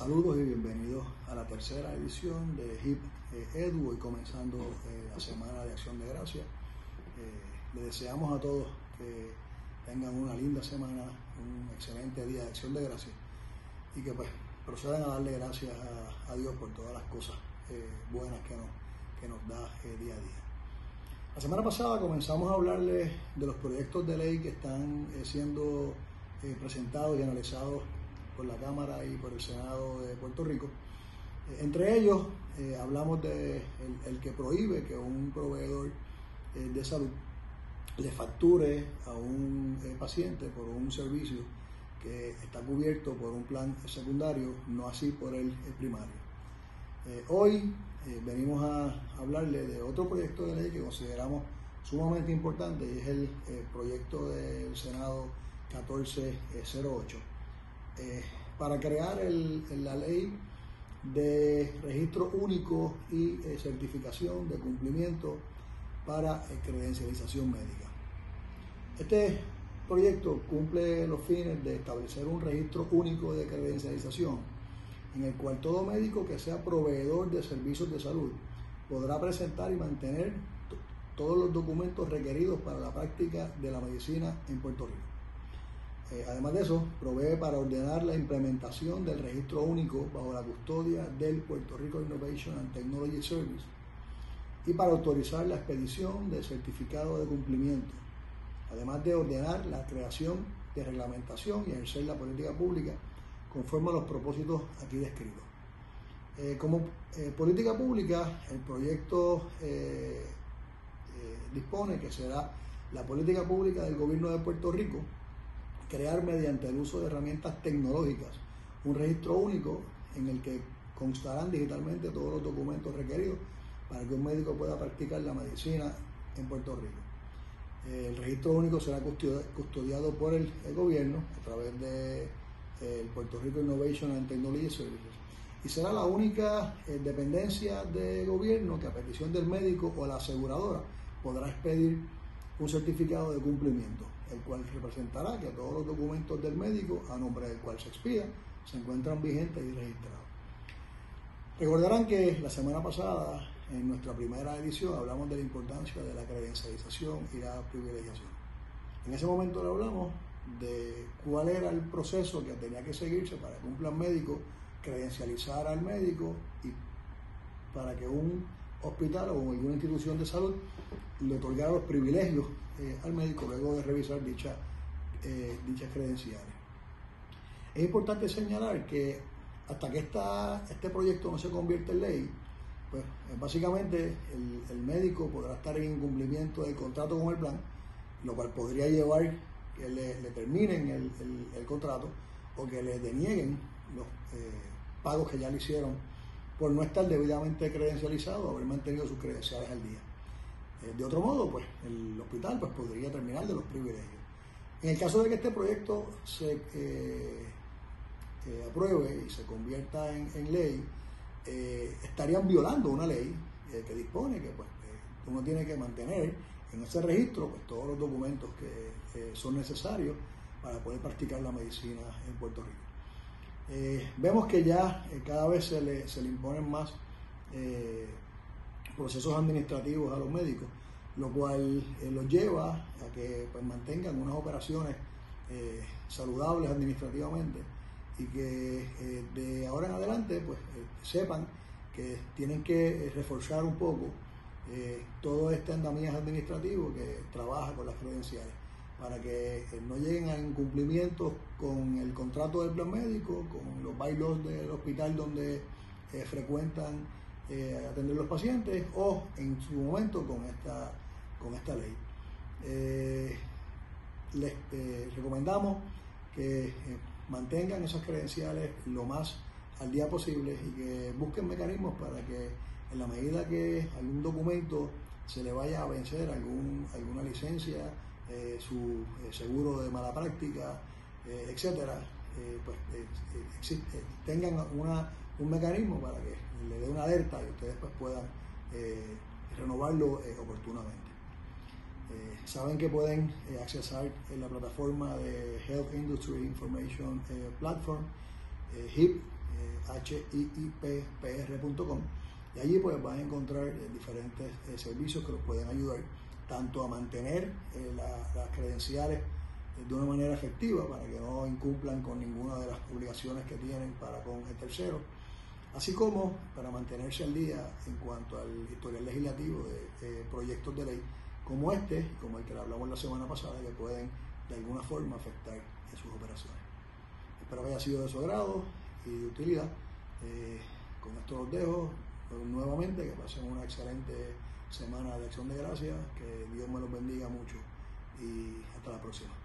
Saludos y bienvenidos a la tercera edición de HIP eh, Edu, y comenzando eh, la Semana de Acción de Gracia. Eh, le deseamos a todos que tengan una linda semana, un excelente día de Acción de Gracia y que pues procedan a darle gracias a, Dios por todas las cosas buenas que nos, que nos da día a día. La semana pasada comenzamos a hablarles de los proyectos de ley que están siendo presentados y analizados por la Cámara y por el Senado de Puerto Rico. Eh, entre ellos eh, hablamos de el, que prohíbe que un proveedor eh, de salud le facture a un paciente por un servicio que está cubierto por un plan secundario, no así por el, primario. hoy venimos a hablarle de otro proyecto de ley que consideramos sumamente importante y es el proyecto del Senado 1408 eh, para crear la ley de registro único y eh, certificación de cumplimiento para eh, credencialización médica. Este proyecto cumple los fines de establecer un registro único de credencialización en el cual todo médico que sea proveedor de servicios de salud podrá presentar y mantener todos los documentos requeridos para la práctica de la medicina en Puerto Rico. Eh, además de eso, provee para ordenar la implementación del registro único bajo la custodia del Puerto Rico Innovation and Technology Service y para autorizar la expedición del certificado de cumplimiento, además de ordenar la creación de reglamentación y ejercer la política pública conforme a los propósitos aquí descritos. Eh, como eh, política pública, el proyecto dispone que será la política pública del gobierno de Puerto Rico crear mediante el uso de herramientas tecnológicas un registro único en el que constarán digitalmente todos los documentos requeridos para que un médico pueda practicar la medicina en Puerto Rico. El registro único será custodiado por el, gobierno a través de el Puerto Rico Innovation and Technology Services y será la única eh, dependencia de gobierno que a petición del médico o la aseguradora podrá expedir un certificado de cumplimiento el cual representará que todos los documentos del médico a nombre del cual se expida se encuentran vigentes y registrados. Recordarán que la semana pasada, en nuestra primera edición, hablamos de la importancia de la credencialización y la privilegiación. En ese momento le hablamos de cuál era el proceso que tenía que seguirse para que un plan médico credencializara al médico y para que un hospital o alguna institución de salud le otorgara los privilegios eh, al médico luego de revisar dicha, eh, dichas credenciales. Es importante señalar que hasta que esta, este proyecto no se convierte en ley, pues eh, básicamente el, médico podrá estar en incumplimiento del contrato con el plan, lo cual podría llevar que le, terminen el, el, contrato o que le denieguen los pagos que ya le hicieron por no estar debidamente credencializado o haber mantenido sus credenciales al día. Eh, de otro modo, pues el hospital pues, podría terminar de los privilegios. En el caso de que este proyecto se eh, eh, apruebe y se convierta en, ley, estarían violando una ley que dispone que pues, uno tiene que mantener en ese registro pues, todos los documentos que son necesarios para poder practicar la medicina en Puerto Rico. vemos que ya cada vez se le, se le imponen más procesos administrativos a los médicos, lo cual eh, los lleva a que pues, mantengan unas operaciones eh, saludables administrativamente y que eh, de ahora en adelante pues sepan que tienen que reforzar un poco todo este andamiaje administrativo que trabaja con las credenciales para que no lleguen a incumplimientos con el contrato del plan médico, con los bailos del hospital donde frecuentan eh, atender los pacientes o en su momento con esta, con esta ley. Eh, les eh, recomendamos que mantengan esas credenciales lo más al día posible y que busquen mecanismos para que en la medida que algún documento se le vaya a vencer algún, alguna licencia, su seguro de mala práctica, etcétera, pues tengan una un mecanismo para que alerta y ustedes pues puedan eh, renovarlo eh, oportunamente. Eh, saben que pueden accesar en la plataforma de Health Industry Information Platform, HIP, hiippr.com y allí pues van a encontrar diferentes servicios que los pueden ayudar tanto a mantener las credenciales de una manera efectiva para que no incumplan con ninguna de las obligaciones que tienen para con el tercero, así como para mantenerse al día en cuanto al historial legislativo de, proyectos de ley como este, como el que hablamos la semana pasada, que pueden de alguna forma afectar en sus operaciones. Espero que haya sido de su agrado y de utilidad. con esto los dejo nuevamente, que pasen una excelente semana de acción de gracias, que Dios me los bendiga mucho y hasta la próxima.